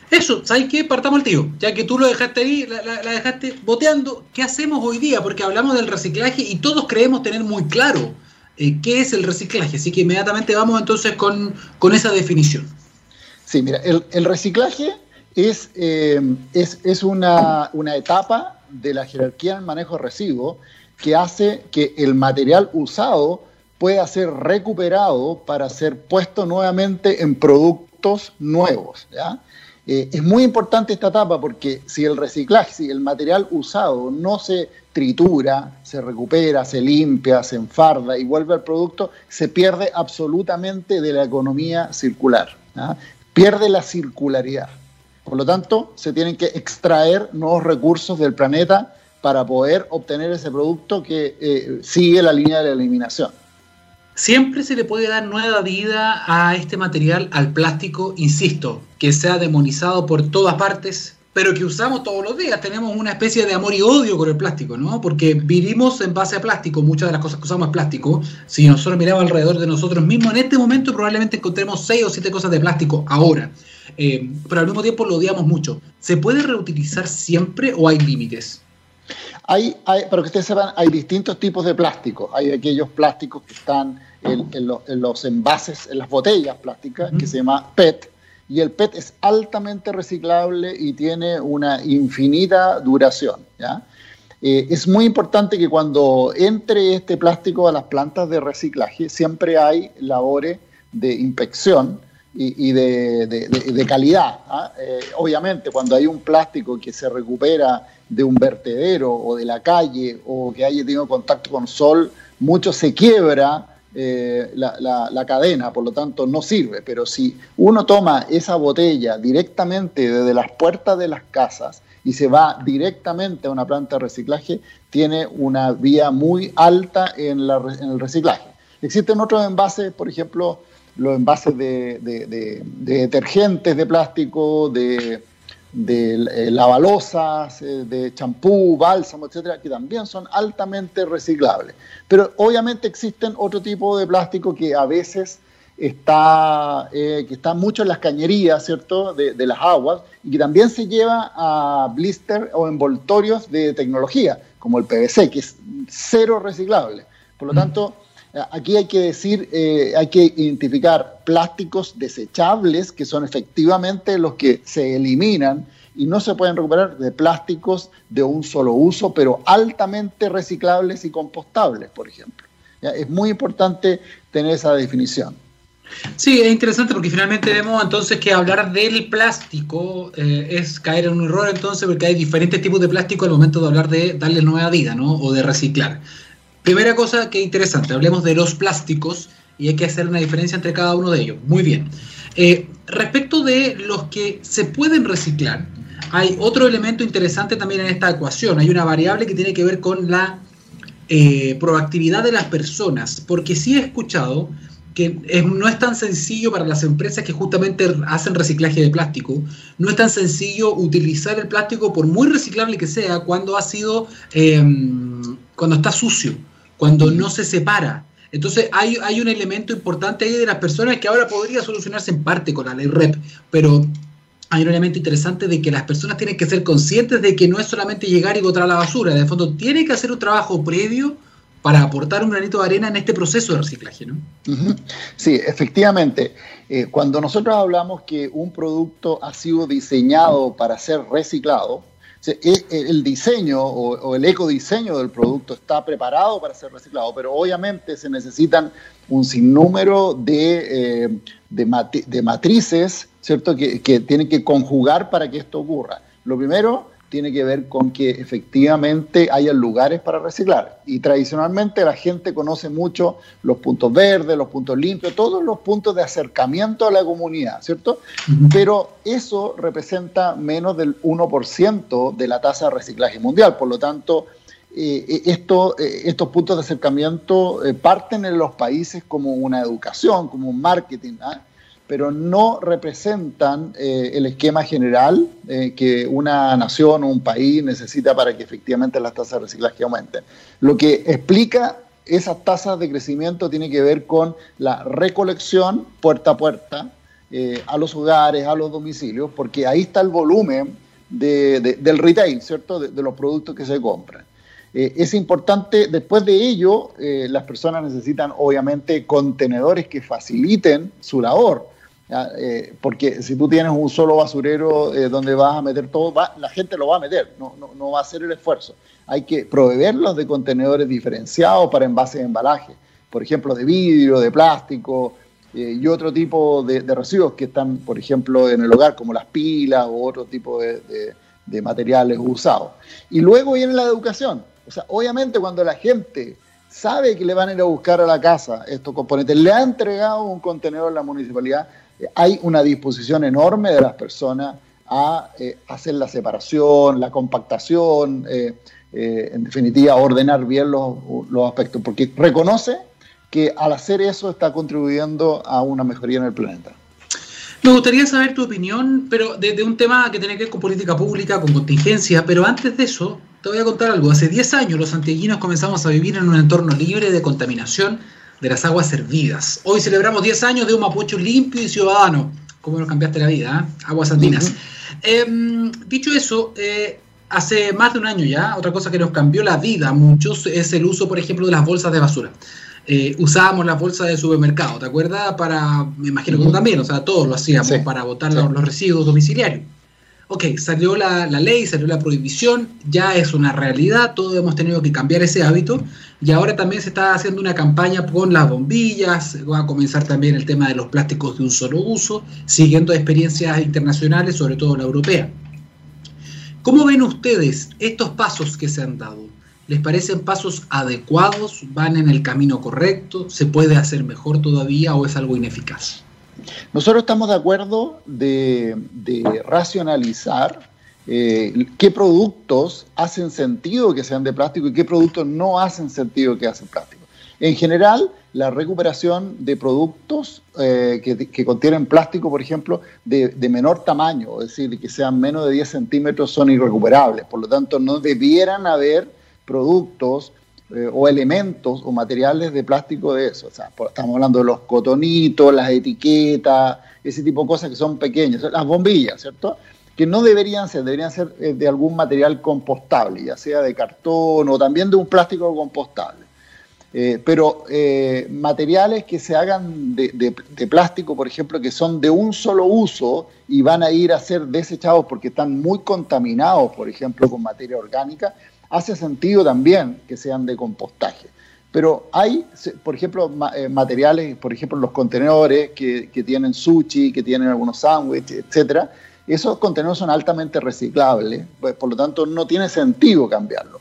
Eso, ¿sabes qué? Partamos el tío. Ya que tú lo dejaste ahí, la, dejaste boteando, ¿qué hacemos hoy día? Porque hablamos del reciclaje y todos creemos tener muy claro eh, qué es el reciclaje. Así que inmediatamente vamos entonces con, esa definición. Sí, mira, el, reciclaje es, eh, es, es una, una, etapa de la jerarquía del manejo de residuos que hace que el material usado pueda ser recuperado para ser puesto nuevamente en productos nuevos. ¿ya? Eh, es muy importante esta etapa porque si el reciclaje, si el material usado no se tritura, se recupera, se limpia, se enfarda y vuelve al producto, se pierde absolutamente de la economía circular. ¿ah? Pierde la circularidad. Por lo tanto, se tienen que extraer nuevos recursos del planeta para poder obtener ese producto que eh, sigue la línea de la eliminación. Siempre se le puede dar nueva vida a este material, al plástico, insisto, que sea demonizado por todas partes, pero que usamos todos los días. Tenemos una especie de amor y odio con el plástico, ¿no? Porque vivimos en base a plástico, muchas de las cosas que usamos es plástico. Si nosotros miramos alrededor de nosotros mismos, en este momento probablemente encontremos seis o siete cosas de plástico ahora. Eh, pero al mismo tiempo lo odiamos mucho. ¿Se puede reutilizar siempre o hay límites? Hay, hay, para que ustedes sepan, hay distintos tipos de plástico. Hay aquellos plásticos que están en, los envases, en las botellas plásticas, que se llama PET, y el PET es altamente reciclable y tiene una infinita duración. ¿ya? Eh, es muy importante que cuando entre este plástico a las plantas de reciclaje, siempre hay labores de inspección y, de, calidad. ¿ah? Eh, obviamente, cuando hay un plástico que se recupera de un vertedero o de la calle o que haya tenido contacto con sol, mucho se quiebra eh, la, cadena, por lo tanto no sirve. Pero si uno toma esa botella directamente desde las puertas de las casas y se va directamente a una planta de reciclaje, tiene una vía muy alta en, en el reciclaje. Existen otros envases, por ejemplo, los envases de, detergentes de plástico, de, de lavalosas, eh, de champú, bálsamo, etcétera, que también son altamente reciclables. Pero obviamente existen otro tipo de plástico que a veces está, eh, que está mucho en las cañerías, ¿cierto?, de, de, las aguas, y que también se lleva a blister o envoltorios de tecnología, como el PVC, que es cero reciclable. Por lo mm. tanto, Aquí hay que decir, eh, hay que identificar plásticos desechables, que son efectivamente los que se eliminan y no se pueden recuperar de plásticos de un solo uso, pero altamente reciclables y compostables, por ejemplo. Es muy importante tener esa definición. Sí, es interesante porque finalmente vemos entonces que hablar del plástico eh, es caer en un error entonces porque hay diferentes tipos de plástico al momento de hablar de darle nueva vida, ¿no? O de reciclar. Primera cosa que interesante, hablemos de los plásticos y hay que hacer una diferencia entre cada uno de ellos. Muy bien. Eh, respecto de los que se pueden reciclar, hay otro elemento interesante también en esta ecuación. Hay una variable que tiene que ver con la eh, proactividad de las personas, porque sí he escuchado que no es tan sencillo para las empresas que justamente hacen reciclaje de plástico, no es tan sencillo utilizar el plástico por muy reciclable que sea cuando ha sido, em, cuando está sucio cuando no se separa. Entonces hay, hay un elemento importante ahí de las personas que ahora podría solucionarse en parte con la ley REP, pero hay un elemento interesante de que las personas tienen que ser conscientes de que no es solamente llegar y botar la basura, de fondo tiene que hacer un trabajo previo para aportar un granito de arena en este proceso de reciclaje, ¿no? Sí, efectivamente. Eh, cuando nosotros hablamos que un producto ha sido diseñado para ser reciclado, el diseño o, el ecodiseño del producto está preparado para ser reciclado, pero obviamente se necesitan un sinnúmero de, eh, de, matrices ¿cierto? Que, que tienen que conjugar para que esto ocurra. Lo primero tiene que ver con que efectivamente haya lugares para reciclar. Y tradicionalmente la gente conoce mucho los puntos verdes, los puntos limpios, todos los puntos de acercamiento a la comunidad, ¿cierto? Pero eso representa menos del 1% de la tasa de reciclaje mundial. Por lo tanto, eh, eh, esto, eh, estos puntos de acercamiento parten en los países como una educación, como un marketing. ¿ah? Pero no representan eh, el esquema general eh, que una nación o un país necesita para que efectivamente las tasas de reciclaje aumenten. Lo que explica esas tasas de crecimiento tiene que ver con la recolección puerta a puerta eh, a los hogares, a los domicilios, porque ahí está el volumen del retail, ¿cierto? De, los productos que se compran. es importante, después de ello, las personas necesitan obviamente contenedores que faciliten su labor. Eh, porque si tú tienes un solo basurero eh, donde vas a meter todo, la gente lo va a meter, no, no, va a hacer el esfuerzo. Hay que proveerlos de contenedores diferenciados para envases de embalaje, por ejemplo, de vidrio, de plástico eh, y otro tipo de, residuos que están, por ejemplo, en el hogar, como las pilas o otro tipo de, de materiales usados. Y luego viene la educación. O sea, obviamente cuando la gente sabe que le van a ir a buscar a la casa estos componentes, le ha entregado un contenedor a la municipalidad, hay una disposición enorme de las personas a eh, hacer la separación, la compactación, eh, eh, en definitiva, ordenar bien los, aspectos, porque reconoce que al hacer eso está contribuyendo a una mejoría en el planeta. Me gustaría saber tu opinión, pero de, un tema que tiene que ver con política pública, con contingencia, pero antes de eso, te voy a contar algo. Hace 10 años los santiaguinos comenzamos a vivir en un entorno libre de contaminación de las aguas servidas. Hoy celebramos 10 años de un Mapucho limpio y ciudadano. ¿Cómo nos cambiaste la vida? ¿eh? Aguas andinas. Em, dicho eso, eh, hace más de un año ya, otra cosa que nos cambió la vida a muchos es el uso, por ejemplo, de las bolsas de basura. Eh, usábamos las bolsas de supermercado, ¿te acuerdas? Para, me imagino que tú también, o sea, todos lo hacíamos para botar los, residuos domiciliarios. Ok, salió la, la, ley, salió la prohibición, ya es una realidad, todos hemos tenido que cambiar ese hábito y ahora también se está haciendo una campaña con las bombillas, va a comenzar también el tema de los plásticos de un solo uso, siguiendo experiencias internacionales, sobre todo la europea. ¿Cómo ven ustedes estos pasos que se han dado? ¿Les parecen pasos adecuados? ¿Van en el camino correcto? ¿Se puede hacer mejor todavía o es algo ineficaz? Nosotros estamos de acuerdo de, de racionalizar eh, qué productos hacen sentido que sean de plástico y qué productos no hacen sentido que hacen plástico. En general, la recuperación de productos eh, que, contienen plástico, por ejemplo, de, menor tamaño, es decir, que sean menos de 10 centímetros, son irrecuperables. Por lo tanto, no debieran haber productos eh, o elementos o materiales de plástico de eso. O sea, estamos hablando de los cotonitos, las etiquetas, ese tipo de cosas que son pequeñas, las bombillas, ¿cierto? que no deberían ser, deberían ser eh, de algún material compostable, ya sea de cartón o también de un plástico compostable. Eh, pero materiales que se hagan de, plástico, por ejemplo, que son de un solo uso y van a ir a ser desechados porque están muy contaminados, por ejemplo, con materia orgánica, hace sentido también que sean de compostaje. Pero hay, por ejemplo, materiales, por ejemplo, los contenedores que, que tienen sushi, que tienen algunos sándwiches, etcétera, esos contenedores son altamente reciclables, pues, por lo tanto no tiene sentido cambiarlo.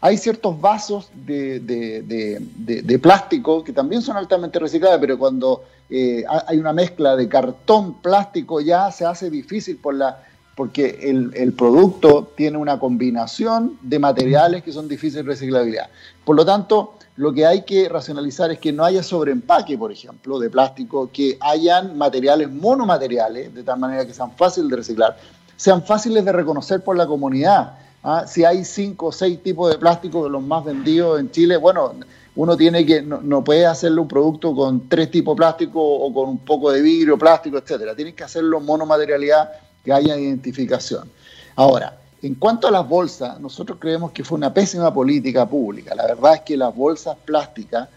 Hay ciertos vasos de, plástico que también son altamente reciclables, pero cuando eh, hay una mezcla de cartón, plástico, ya se hace difícil por la, porque el, el, producto tiene una combinación de materiales que son difíciles de reciclabilidad. Por lo tanto, lo que hay que racionalizar es que no haya sobreempaque, por ejemplo, de plástico, que hayan materiales monomateriales, de tal manera que sean fáciles de reciclar, sean fáciles de reconocer por la comunidad. ¿ah? Si hay cinco o seis tipos de plástico de los más vendidos en Chile, bueno, uno tiene que, no, puede hacerle un producto con tres tipos de plástico o con un poco de vidrio, plástico, etcétera. Tienes que hacerlo monomaterialidad, que haya identificación. Ahora, en cuanto a las bolsas, nosotros creemos que fue una pésima política pública. La verdad es que las bolsas plásticas,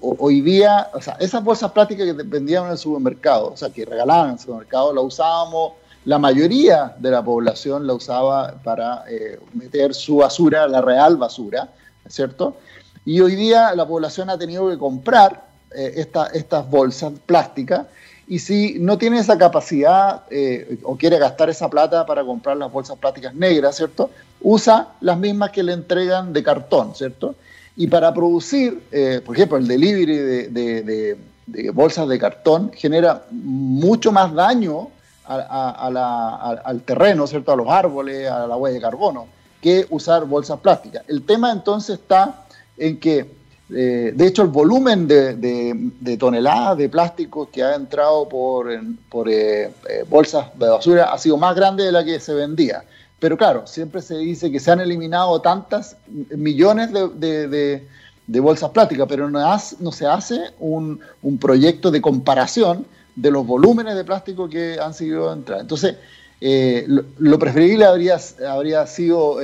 hoy, día, o sea, esas bolsas plásticas que vendían en el supermercado, o sea, que regalaban en el supermercado, la usábamos, la mayoría de la población la usaba para eh, meter su basura, la real basura, ¿cierto? Y hoy día la población ha tenido que comprar eh, estas bolsas plásticas Y si no tiene esa capacidad eh, o quiere gastar esa plata para comprar las bolsas plásticas negras, ¿cierto? Usa las mismas que le entregan de cartón, ¿cierto? Y para producir, eh, por ejemplo, el delivery de, bolsas de cartón genera mucho más daño al terreno, ¿cierto? A los árboles, a la huella de carbono, que usar bolsas plásticas. El tema entonces está en que eh, de hecho, el volumen de, toneladas de plástico que ha entrado por, por eh, eh, bolsas de basura ha sido más grande de la que se vendía. Pero claro, siempre se dice que se han eliminado tantas millones de, bolsas plásticas, pero no, se hace un, proyecto de comparación de los volúmenes de plástico que han seguido entrando. Entonces, lo, preferible habría, habría sido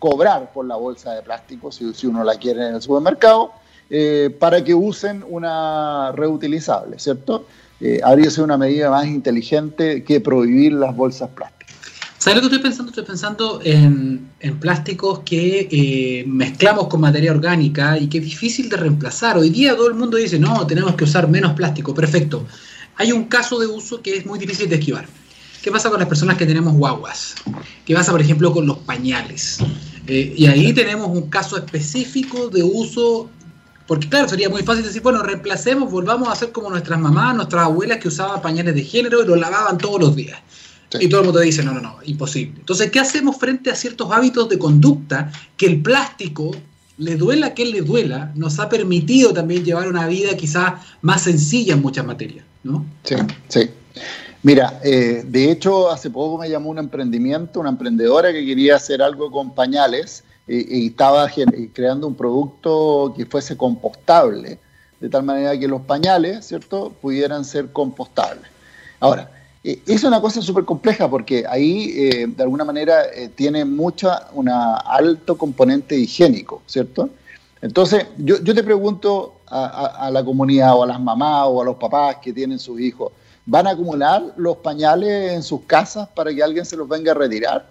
cobrar por la bolsa de plástico si, si, uno la quiere en el supermercado eh, para que usen una reutilizable, ¿cierto? Eh, habría sido una medida más inteligente que prohibir las bolsas plásticas. ¿Sabes lo que estoy pensando? Estoy pensando en, plásticos que eh, mezclamos con materia orgánica y que es difícil de reemplazar. Hoy día todo el mundo dice, no, tenemos que usar menos plástico. Perfecto. Hay un caso de uso que es muy difícil de esquivar. ¿Qué pasa con las personas que tenemos guaguas? ¿Qué pasa, por ejemplo, con los pañales? y ahí tenemos un caso específico de uso porque claro, sería muy fácil decir, bueno, reemplacemos, volvamos a hacer como nuestras mamás, nuestras abuelas que usaban pañales de género y los lavaban todos los días. Y todo el mundo dice, no, no, no, imposible. Entonces, ¿qué hacemos frente a ciertos hábitos de conducta que el plástico, le duela a quien le duela, nos ha permitido también llevar una vida quizás más sencilla en muchas materias, ¿no? Sí, sí. Mira, eh, de hecho, hace poco me llamó un emprendimiento, una emprendedora que quería hacer algo con pañales y, estaba creando un producto que fuese compostable, de tal manera que los pañales, ¿cierto?, pudieran ser compostables. Ahora, eh, es una cosa súper compleja porque ahí, eh, de alguna manera, eh, tiene mucha, un alto componente higiénico, ¿cierto? Entonces, yo, te pregunto a, a, la comunidad o a las mamás o a los papás que tienen sus hijos, ¿van a acumular los pañales en sus casas para que alguien se los venga a retirar?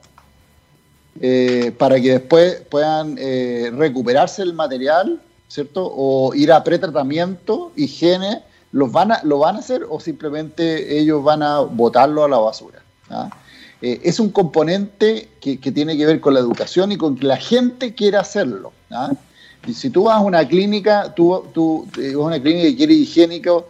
Eh, para que después puedan eh, recuperarse el material, ¿cierto? O ir a pretratamiento, higiene, ¿los van a, ¿lo van a hacer o simplemente ellos van a botarlo a la basura? ¿ah? Eh, es un componente que, tiene que ver con la educación y con que la gente quiera hacerlo. ¿ah? Y si tú vas a una clínica, tú, tú vas a una clínica que quiere higiénico,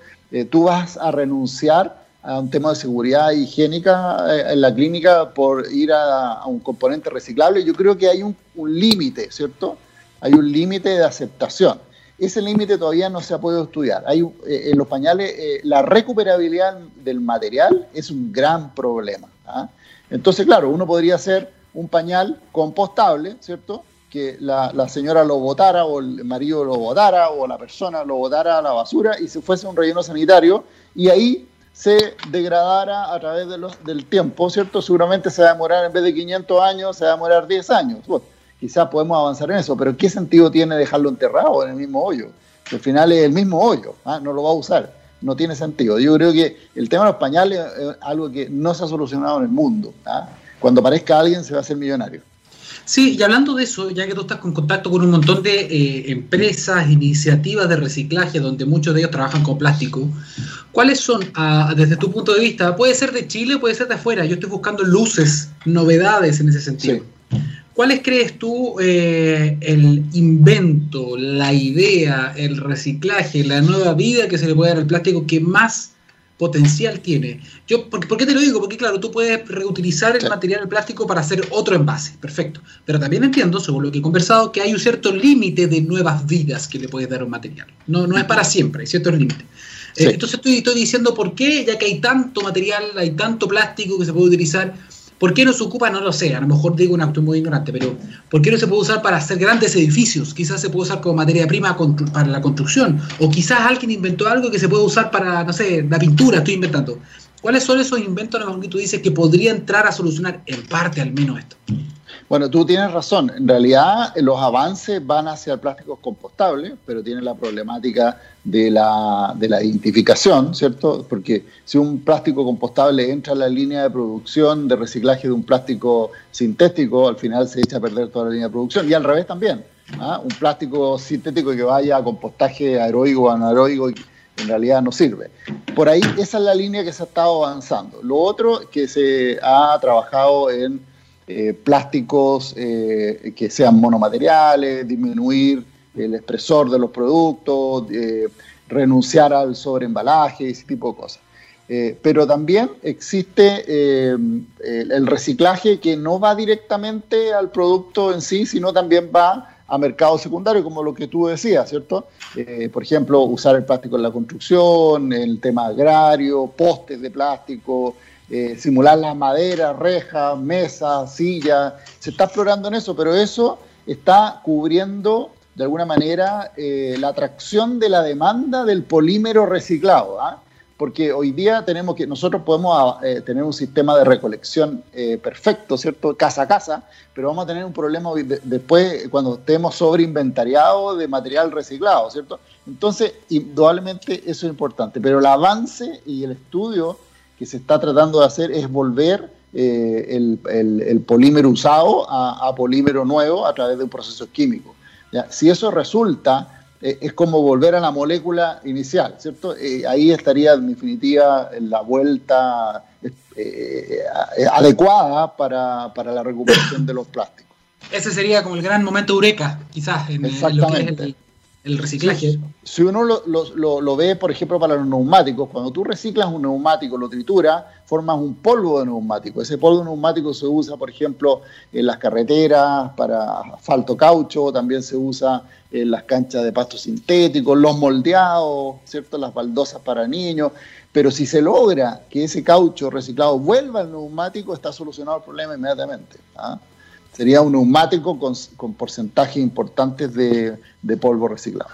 tú vas a renunciar a un tema de seguridad higiénica eh, en la clínica por ir a, un componente reciclable, yo creo que hay un, límite, ¿cierto? Hay un límite de aceptación. Ese límite todavía no se ha podido estudiar. Hay, eh, en los pañales, eh, la recuperabilidad del material es un gran problema. ¿ah? Entonces, claro, uno podría hacer un pañal compostable, ¿cierto? Que la, la, señora lo botara o el marido lo botara o la persona lo botara a la basura y se fuese un relleno sanitario y ahí se degradara a través de los, del tiempo, ¿cierto? Seguramente se va a demorar, en vez de 500 años, se va a demorar 10 años. Bueno, quizás podemos avanzar en eso, pero ¿qué sentido tiene dejarlo enterrado en el mismo hoyo? al final es el mismo hoyo, ¿ah? no lo va a usar, no tiene sentido. Yo creo que el tema de los pañales es algo que no se ha solucionado en el mundo. ¿ah? Cuando aparezca alguien se va a hacer millonario. Sí, y hablando de eso, ya que tú estás en contacto con un montón de eh, empresas, iniciativas de reciclaje, donde muchos de ellos trabajan con plástico, ¿cuáles son, desde tu punto de vista, puede ser de Chile, puede ser de afuera, yo estoy buscando luces, novedades en ese sentido? ¿Cuáles crees tú eh, el invento, la idea, el reciclaje, la nueva vida que se le puede dar al plástico que más potencial tiene. Yo, ¿por, qué te lo digo? Porque claro, tú puedes reutilizar el material plástico para hacer otro envase, perfecto. Pero también entiendo, según lo que he conversado, que hay un cierto límite de nuevas vidas que le puedes dar a un material. No, no es para siempre, hay ciertos límites. Eh, entonces estoy, estoy diciendo por qué, ya que hay tanto material, hay tanto plástico que se puede utilizar, ¿Por qué no se ocupa? No lo sé, a lo mejor digo un acto muy ignorante, pero ¿por qué no se puede usar para hacer grandes edificios? Quizás se puede usar como materia prima para la construcción, o quizás alguien inventó algo que se puede usar para, no sé, la pintura, estoy inventando. ¿Cuáles son esos inventos que tú dices que podría entrar a solucionar en parte al menos esto? Bueno, tú tienes razón. En realidad los avances van hacia el plástico compostable, pero tiene la problemática de la, de la identificación, ¿cierto? Porque si un plástico compostable entra en la línea de producción de reciclaje de un plástico sintético, al final se echa a perder toda la línea de producción. Y al revés también. ¿ah? Un plástico sintético que vaya a compostaje aeróbico o anaeróbico en realidad no sirve. Por ahí esa es la línea que se ha estado avanzando. Lo otro que se ha trabajado en eh, plásticos eh, que sean monomateriales, disminuir el espesor de los productos, eh, renunciar al sobreembalaje, ese tipo de cosas. pero también existe el reciclaje que no va directamente al producto en sí, sino también va a mercado secundario, como lo que tú decías, ¿cierto? Por ejemplo, usar el plástico en la construcción, el tema agrario, postes de plástico, eh, simular la madera, rejas, mesas, sillas. Se está explorando en eso, pero eso está cubriendo de alguna manera eh, la atracción de la demanda del polímero reciclado. ¿ah? porque hoy día tenemos que, nosotros podemos ah, eh, tener un sistema de recolección perfecto, ¿cierto? Casa a casa, pero vamos a tener un problema después cuando estemos sobreinventariados de material reciclado, ¿cierto? Entonces, indudablemente eso es importante, pero el avance y el estudio que se está tratando de hacer es volver eh, el, polímero usado a, polímero nuevo a través de un proceso químico. Si eso resulta eh, es como volver a la molécula inicial, ¿cierto? Eh, ahí estaría en definitiva la vuelta adecuada para, la recuperación de los plásticos. Ese sería como el gran momento eureka, quizás, en, en lo que es el, el reciclaje. Si, uno lo, ve, por ejemplo, para los neumáticos, cuando tú reciclas un neumático, lo trituras, formas un polvo de neumático. Ese polvo de neumático se usa, por ejemplo, en las carreteras, para asfalto caucho, también se usa en las canchas de pasto sintético, los moldeados, ¿cierto? las baldosas para niños. Pero si se logra que ese caucho reciclado vuelva al neumático, está solucionado el problema inmediatamente. ¿ah? Sería un neumático con, porcentajes importantes de, polvo reciclado.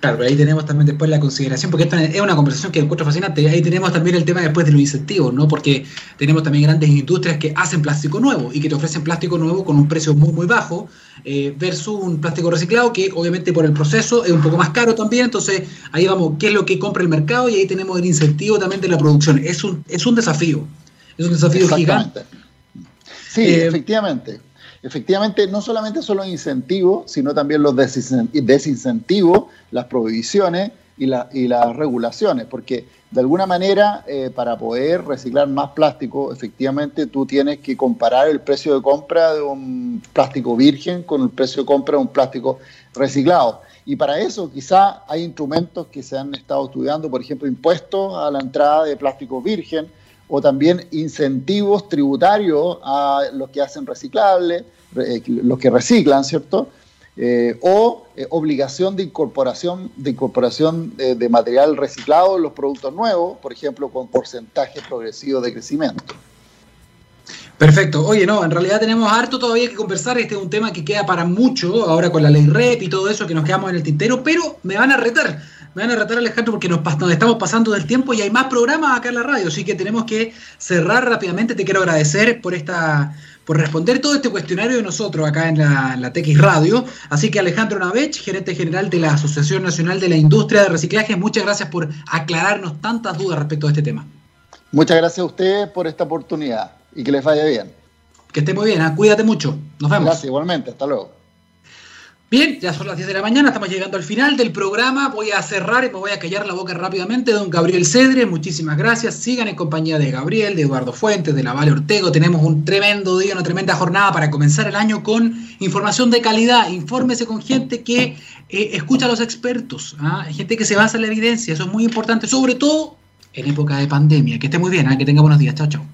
Claro, pero ahí tenemos también después la consideración, porque esta es una conversación que encuentro fascinante. Ahí tenemos también el tema después de los incentivos, ¿no? Porque tenemos también grandes industrias que hacen plástico nuevo y que te ofrecen plástico nuevo con un precio muy, muy bajo, eh, versus un plástico reciclado que obviamente por el proceso es un poco más caro también. Entonces ahí vamos, ¿qué es lo que compra el mercado? Y ahí tenemos el incentivo también de la producción. Es un, es un desafío, es un desafío gigante. Sí, eh, efectivamente efectivamente no solamente son los incentivos, sino también los desincentivos, las prohibiciones y, las regulaciones, porque de alguna manera eh, para poder reciclar más plástico, efectivamente tú tienes que comparar el precio de compra de un plástico virgen con el precio de compra de un plástico reciclado. Y para eso quizá hay instrumentos que se han estado estudiando, por ejemplo, impuestos a la entrada de plástico virgen, o también incentivos tributarios a los que hacen reciclable, eh, los que reciclan, ¿cierto? Eh, o eh, obligación de incorporación de incorporación de, material reciclado en los productos nuevos, por ejemplo, con porcentaje progresivo de crecimiento. Perfecto. Oye, no, en realidad tenemos harto todavía que conversar. Este es un tema que queda para mucho ahora con la ley REP y todo eso que nos quedamos en el tintero, pero me van a retar me van a retar Alejandro porque nos, estamos pasando del tiempo y hay más programas acá en la radio, así que tenemos que cerrar rápidamente. Te quiero agradecer por esta por responder todo este cuestionario de nosotros acá en la, la TX Radio. Así que Alejandro Navech, gerente general de la Asociación Nacional de la Industria de Reciclaje, muchas gracias por aclararnos tantas dudas respecto a este tema. Muchas gracias a ustedes por esta oportunidad y que les vaya bien. Que esté muy bien, ¿ah? cuídate mucho. Nos vemos. Gracias, igualmente. Hasta luego. Bien, ya son las 10 de la mañana, estamos llegando al final del programa. Voy a cerrar y me voy a callar la boca rápidamente. Don Gabriel Cedre, muchísimas gracias. Sigan en compañía de Gabriel, de Eduardo Fuentes, de la Vale Ortego. Tenemos un tremendo día, una tremenda jornada para comenzar el año con información de calidad. Infórmese con gente que eh, escucha a los expertos, ¿ah? gente que se basa en la evidencia. Eso es muy importante, sobre todo en época de pandemia. Que esté muy bien, ¿ah? que tenga buenos días. Chao, chao.